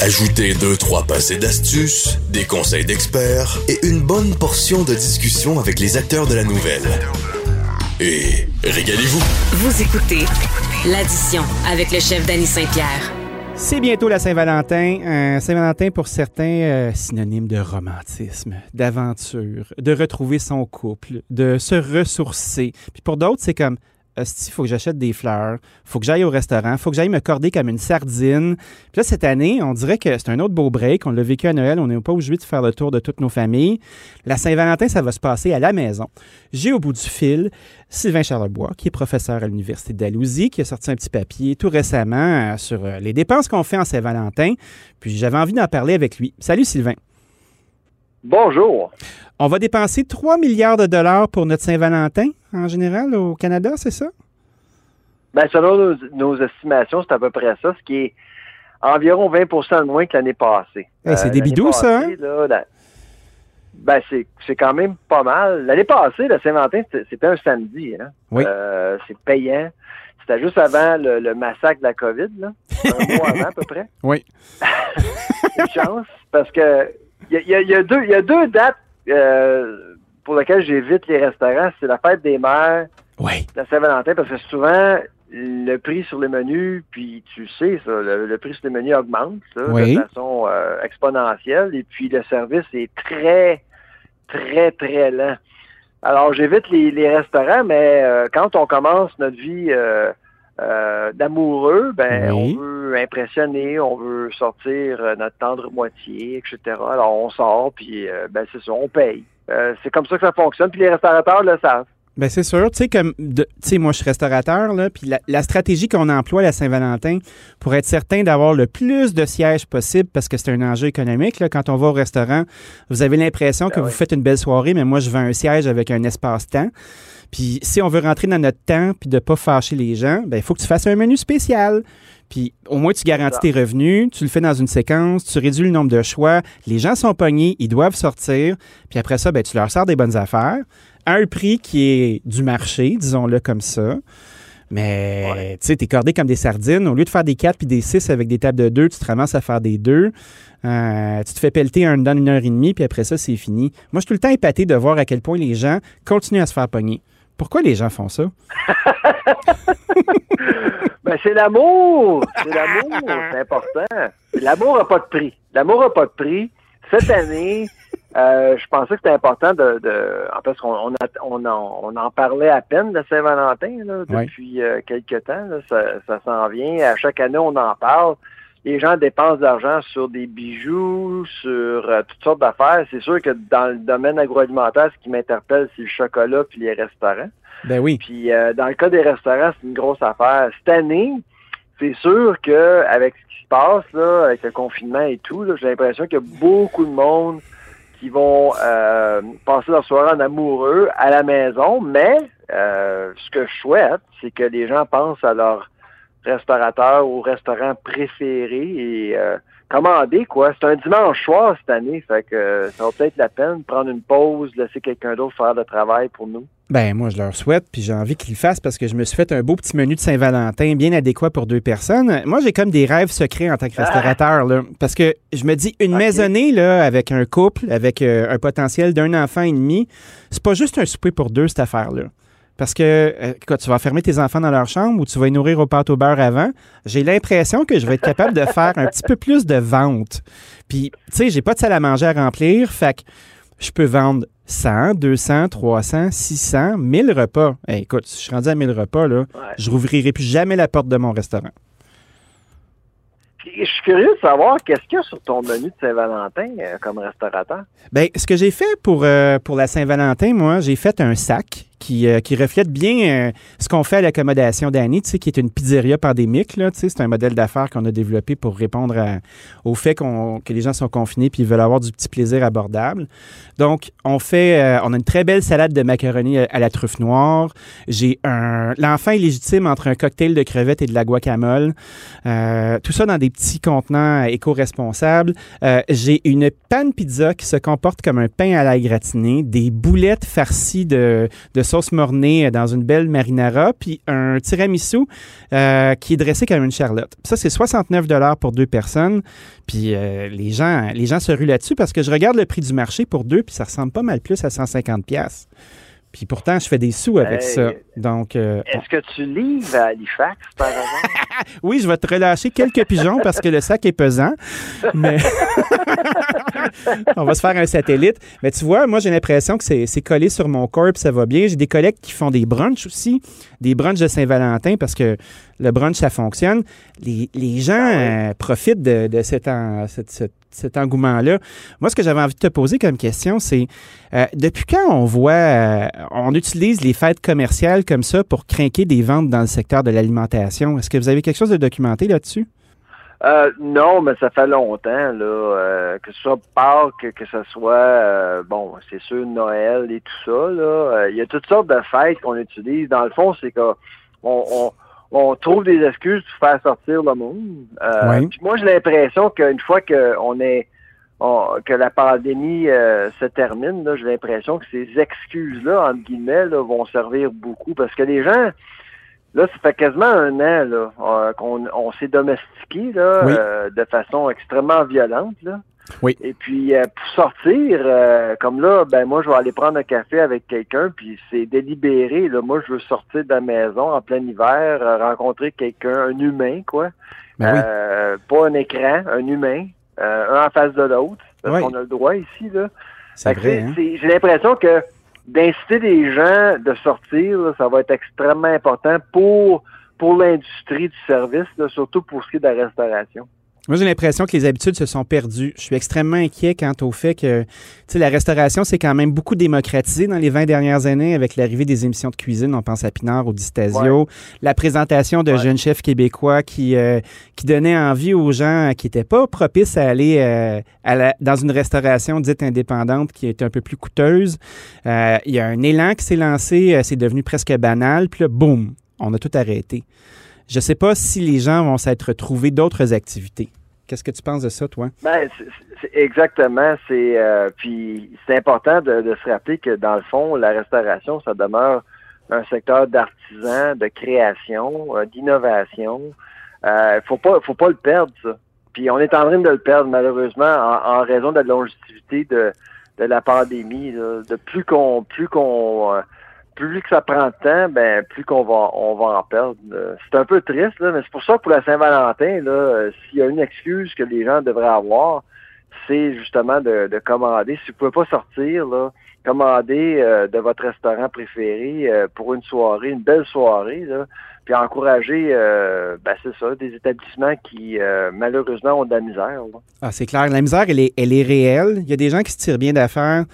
Ajoutez deux, trois passés d'astuces, des conseils d'experts et une bonne portion de discussion avec les acteurs de la nouvelle. Et régalez-vous. Vous écoutez l'addition avec le chef Danny Saint-Pierre. C'est bientôt la Saint-Valentin. Euh, Saint-Valentin, pour certains, euh, synonyme de romantisme, d'aventure, de retrouver son couple, de se ressourcer. Puis pour d'autres, c'est comme il faut que j'achète des fleurs, faut que j'aille au restaurant, faut que j'aille me corder comme une sardine. Puis là, cette année, on dirait que c'est un autre beau break. On l'a vécu à Noël, on n'est pas obligé de faire le tour de toutes nos familles. La Saint-Valentin, ça va se passer à la maison. J'ai au bout du fil Sylvain Charlebois, qui est professeur à l'Université d'Alousie, qui a sorti un petit papier tout récemment euh, sur euh, les dépenses qu'on fait en Saint-Valentin. Puis j'avais envie d'en parler avec lui. Salut Sylvain. Bonjour. On va dépenser 3 milliards de dollars pour notre Saint-Valentin en général au Canada, c'est ça? Bien, selon nos, estimations, c'est à peu près ça, ce qui est environ 20% de moins que l'année passée. c'est des euh, bidous, ça? Hein? ben, c'est quand même pas mal. L'année passée, le Saint-Valentin, c'était un samedi. Hein? Oui. Euh, c'est payant. C'était juste avant le, massacre de la COVID, là. un mois avant à peu près. Oui. Une chance, parce que il y a, deux, dates euh, pour lesquelles j'évite les restaurants. C'est la fête des mères, oui. la Saint-Valentin, parce que souvent, le prix sur les menus, puis tu sais, ça, le, prix sur les menus augmente de façon euh, exponentielle, et puis le service est très, très, très lent. Alors, j'évite les, restaurants, mais euh, quand on commence notre vie euh, d'amoureux, ben on veut impressionner, on veut sortir euh, notre tendre moitié, etc. Alors on sort, puis euh, ben c'est ça, on paye. c'est comme ça que ça fonctionne, puis les restaurateurs le savent. Ben c'est sûr, tu sais comme tu sais moi je suis restaurateur là, puis la, stratégie qu'on emploie à la Saint-Valentin pour être certain d'avoir le plus de sièges possible parce que c'est un enjeu économique là, quand on va au restaurant, vous avez l'impression que ben vous faites une belle soirée mais moi je veux un siège avec un espace-temps. Puis si on veut rentrer dans notre temps puis de pas fâcher les gens, ben il faut que tu fasses un menu spécial. Puis au moins tu garantis tes revenus, tu le fais dans une séquence, tu réduis le nombre de choix, les gens sont pognés, ils doivent sortir, puis après ça ben tu leur sors des bonnes affaires à un prix qui est du marché, disons-le comme ça. Mais tu sais, t'es cordé comme des sardines. Au lieu de faire des 4 puis des 6 avec des tables de 2, tu te ramasses à faire des 2. Euh, tu te fais pelleter un dans une heure et demie, puis après ça, c'est fini. Moi, je suis tout le temps épaté de voir à quel point les gens continuent à se faire pogner. Pourquoi les gens font ça? ben, c'est l'amour. C'est l'amour. C'est important. L'amour n'a pas de prix. L'amour n'a pas de prix. Cette année, euh, je pensais que c'était important de, de en fait, on, on, on, en, parlait à peine de Saint-Valentin depuis euh, quelques temps. ça, ça s'en vient. À chaque année, on en parle les gens dépensent de l'argent sur des bijoux, sur euh, toutes sortes d'affaires. C'est sûr que dans le domaine agroalimentaire, ce qui m'interpelle, c'est le chocolat puis les restaurants. Ben oui. Puis euh, dans le cas des restaurants, c'est une grosse affaire. Cette année, c'est sûr que avec ce qui se passe là, avec le confinement et tout, j'ai l'impression qu'il y a beaucoup de monde qui vont euh, passer leur soirée en amoureux à la maison, mais ce que je souhaite, c'est que les gens pensent à leur restaurateur ou restaurant préféré et euh, commander quoi. C'est un dimanche soir cette année, fait que euh, ça vaut peut-être la peine de prendre une pause, laisser quelqu'un d'autre faire le travail pour nous. Ben moi je leur souhaite, puis j'ai envie qu'ils le fassent parce que je me suis fait un beau petit menu de Saint-Valentin bien adéquat pour deux personnes. Moi j'ai comme des rêves secrets en tant que ah! restaurateur là, parce que je me dis une maisonnée là avec un couple, avec euh, un potentiel d'un enfant et demi, c'est pas juste un souper pour deux cette affaire là. Parce que euh, quand tu vas fermer tes enfants dans leur chambre ou tu vas les nourrir au pâte au beurre avant, j'ai l'impression que je vais être capable de faire un petit peu plus de vente. Puis, tu sais, j'ai pas de salle à manger à remplir, fait que je peux vendre 100, 200, 300, 600, 1000 repas. écoute, si je suis rendu à 1000 repas, là, je rouvrirai plus jamais la porte de mon restaurant. Je suis curieux de savoir qu'est-ce qu'il y a sur ton menu de Saint-Valentin euh, comme restaurateur? Bien, ce que j'ai fait pour, euh, pour la Saint-Valentin, moi, j'ai fait un sac euh, qui, reflète bien euh, ce qu'on fait à l'accommodation d'Annie, qui est une pizzeria pandémique. C'est un modèle d'affaires qu'on a développé pour répondre au fait que les gens sont confinés puis ils veulent avoir du petit plaisir abordable. Donc, on fait, euh, on a une très belle salade de macaroni à, la truffe noire. J'ai un, l'enfant est légitime entre un cocktail de crevettes et de la guacamole. tout ça dans des petits contenants éco-responsables. j'ai une panne pizza qui se comporte comme un pain à la gratinée, des boulettes farcies de sauce mornée dans une belle marinara, puis un tiramisu euh, qui est dressé comme une charlotte. ça, c'est 69 pour deux personnes. Puis euh, les, gens, les gens se ruent là-dessus parce que je regarde le prix du marché pour deux, puis ça ressemble pas mal plus à 150 puis pourtant, je fais des sous avec ça. Donc, euh, Est-ce que tu livres à Halifax, par exemple? oui, je vais te relâcher quelques pigeons parce que le sac est pesant. Mais on va se faire un satellite. Mais tu vois, moi, j'ai l'impression que c'est collé sur mon corps ça va bien. J'ai des collègues qui font des brunchs aussi, des brunchs de Saint-Valentin parce que le brunch, ça fonctionne. Les, gens ah euh, profitent de, cet, cet, engouement-là. Moi, ce que j'avais envie de te poser comme question, c'est euh, depuis quand on voit, euh, on utilise les fêtes commerciales comme ça pour craquer des ventes dans le secteur de l'alimentation? Est-ce que vous avez quelque chose de documenté là-dessus? non, mais ça fait longtemps, là, que ce soit Pâques, que ce soit, bon, c'est sûr, Noël et tout ça, là. Il y a toutes sortes de fêtes qu'on utilise. Dans le fond, c'est qu'on on, on trouve des excuses pour faire sortir le monde. Euh, moi, j'ai l'impression qu'une fois qu'on est que la pandémie euh, se termine, j'ai l'impression que ces excuses-là, entre guillemets, vont servir beaucoup. Parce que les gens, là, ça fait quasiment un an là, euh, qu'on s'est domestiqué là, de façon extrêmement violente. Là. Oui. Et puis, euh, pour sortir, euh, comme là, ben moi, je vais aller prendre un café avec quelqu'un, puis c'est délibéré. Là, moi, je veux sortir de la maison en plein hiver, euh, rencontrer quelqu'un, un humain, quoi. Ben pas un écran, un humain, un en face de l'autre. Parce qu'on a le droit ici, là. C'est vrai. Hein? J'ai l'impression que d'inciter les gens de sortir, ça va être extrêmement important pour pour l'industrie du service, surtout pour ce qui est de la restauration. Moi, j'ai l'impression que les habitudes se sont perdues. Je suis extrêmement inquiet quant au fait que la restauration s'est quand même beaucoup démocratisée dans les 20 dernières années avec l'arrivée des émissions de cuisine. On pense à Pinard, au Distasio, la présentation de jeunes chefs québécois qui, euh, qui donnaient envie aux gens qui n'étaient pas propices à aller euh, à dans une restauration dite indépendante qui est un peu plus coûteuse. Euh, il y a un élan qui s'est lancé, c'est devenu presque banal, puis là, boum, on a tout arrêté. Je ne sais pas si les gens vont s'être trouvés d'autres activités. Qu'est-ce que tu penses de ça, toi? Ben, exactement. C'est euh, puis c'est important de, se rappeler que dans le fond, la restauration, ça demeure un secteur d'artisans, de création, euh, d'innovation. Euh, faut pas, faut pas le perdre, ça. Puis on est en train de le perdre malheureusement en, raison de la longévité de, de la pandémie. De plus qu'on, plus qu'on euh, plus que ça prend de temps, ben plus qu'on va on va en perdre. C'est un peu triste, là, mais c'est pour ça que pour la Saint-Valentin, là, euh, s'il y a une excuse que les gens devraient avoir, c'est justement de, commander. Si vous pouvez pas sortir, là, commandez euh, de votre restaurant préféré euh, pour une soirée, une belle soirée, là, puis encourager, ben c'est ça, des établissements qui malheureusement ont de la misère. Ah, c'est clair. La misère, elle est, elle est réelle. Il y a des gens qui se tirent bien d'affaires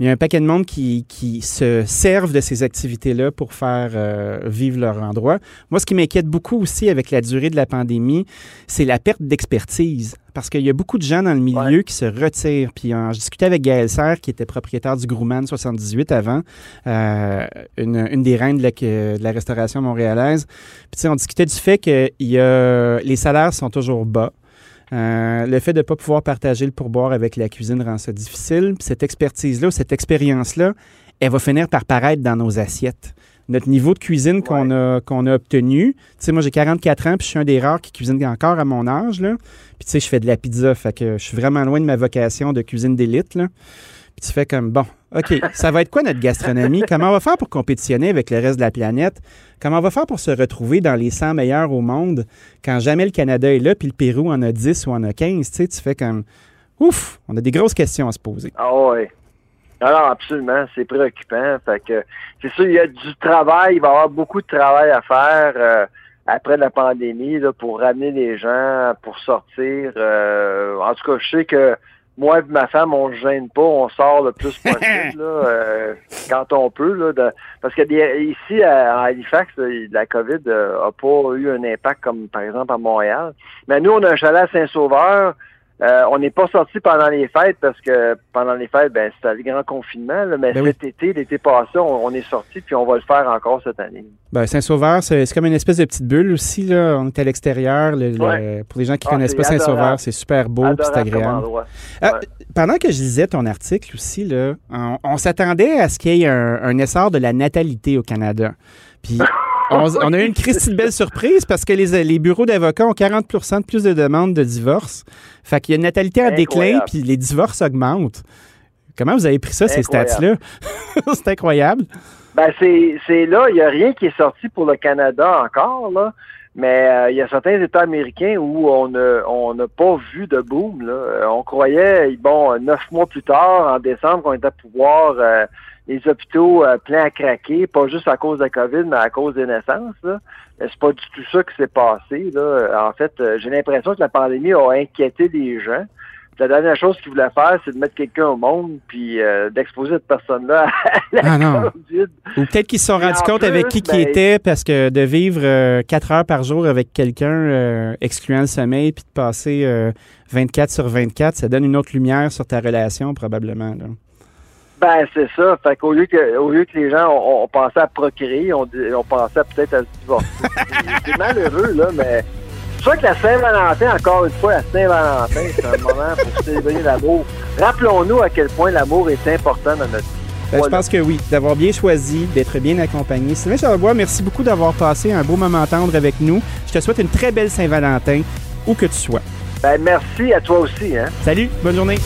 il y a un paquet de monde qui, qui se servent de ces activités-là pour faire euh, vivre leur endroit. Moi, ce qui m'inquiète beaucoup aussi avec la durée de la pandémie, c'est la perte d'expertise. Parce qu'il y a beaucoup de gens dans le milieu qui se retirent. Puis euh, je discutais avec Gaël Serre, qui était propriétaire du Grumman 78 avant, euh, une, une, des reines de la, de la restauration montréalaise. Puis on discutait du fait que y a, les salaires sont toujours bas. Euh, le fait de ne pas pouvoir partager le pourboire avec la cuisine rend ça difficile. cette expertise-là, cette expérience-là, elle va finir par paraître dans nos assiettes. Notre niveau de cuisine qu'on a, qu'on a obtenu, tu sais, moi j'ai 44 ans, puis je suis un des rares qui cuisine encore à mon âge, là. Puis tu sais, je fais de la pizza, fait que je suis vraiment loin de ma vocation de cuisine d'élite, là. Puis tu fais comme, bon, OK, ça va être quoi notre gastronomie? Comment on va faire pour compétitionner avec le reste de la planète? Comment on va faire pour se retrouver dans les 100 meilleurs au monde quand jamais le Canada est là, puis le Pérou en a 10 ou en a 15? Tu sais, tu fais comme, ouf, on a des grosses questions à se poser. Ah oui. Alors, absolument, c'est préoccupant. Fait que, c'est sûr, il y a du travail, il va y avoir beaucoup de travail à faire. Euh, après la pandémie pour ramener les gens, pour sortir. Euh, en tout cas, je sais que moi et ma femme, on ne gêne pas, on sort le plus possible euh, quand on peut. Là, parce que ici, à, Halifax, la COVID n'a euh, pas eu un impact comme par exemple à Montréal. Mais nous, on a un chalet à Saint-Sauveur. Euh, on n'est pas sorti pendant les fêtes parce que pendant les fêtes, ben, c'était le grand confinement. là, mais Ben cet été, l'été passé, on, on est sorti puis on va le faire encore cette année. Ben, Saint-Sauveur, c'est comme une espèce de petite bulle aussi. Là. On est à l'extérieur. Le- le- Ouais. Pour les gens qui Ah, connaissent pas Saint-Sauveur, c'est super beau c'est agréable. Euh. Pendant que je lisais ton article aussi, là, on, on s'attendait à ce qu'il y ait un, un essor de la natalité au Canada. Puis on, on a eu une Christie de belle surprise parce que les, les bureaux d'avocats ont 40% de plus de demandes de divorce. Fait qu'il y a une natalité en déclin, puis les divorces augmentent. Comment vous avez pris ça, ces stats-là? c'est incroyable. Ben c'est c'est là, il n'y a rien qui est sorti pour le Canada encore là, mais euh, il y a certains États américains où on ne on n'a pas vu de boom là. Euh, On croyait bon neuf mois plus tard en décembre qu'on était à pouvoir euh, les hôpitaux euh, pleins à craquer, pas juste à cause de la COVID, mais à cause des naissances là. Mais c'est pas du tout ça qui s'est passé là. En fait, euh, j'ai l'impression que la pandémie a inquiété les gens. La dernière chose qu'ils voulaient faire, c'est de mettre quelqu'un au monde puis euh, d'exposer cette personne-là à la Ah non. COVID. Ou peut-être qu'ils se sont rendus en compte avec plus, qui qui ben- était parce que de vivre euh, quatre heures par jour avec quelqu'un, euh, excluant le sommeil, puis de passer euh, 24 sur 24, ça donne une autre lumière sur ta relation, probablement. là. Ben, c'est ça. Fait qu'au lieu que, au lieu que les gens ont, ont pensé à procréer, on, pensait peut-être à se divorcer. C'est malheureux, là, mais c'est sûr que la Saint-Valentin, encore une fois, la Saint-Valentin, c'est un moment pour célébrer l'amour. Rappelons-nous à quel point l'amour est important dans notre vie. Ben, Voilà. Je pense que oui, d'avoir bien choisi, d'être bien accompagné. Sylvain Charlebois, merci beaucoup d'avoir passé un beau moment tendre avec nous. Je te souhaite une très belle Saint-Valentin, où que tu sois. Ben, merci à toi aussi, hein. Salut, bonne journée.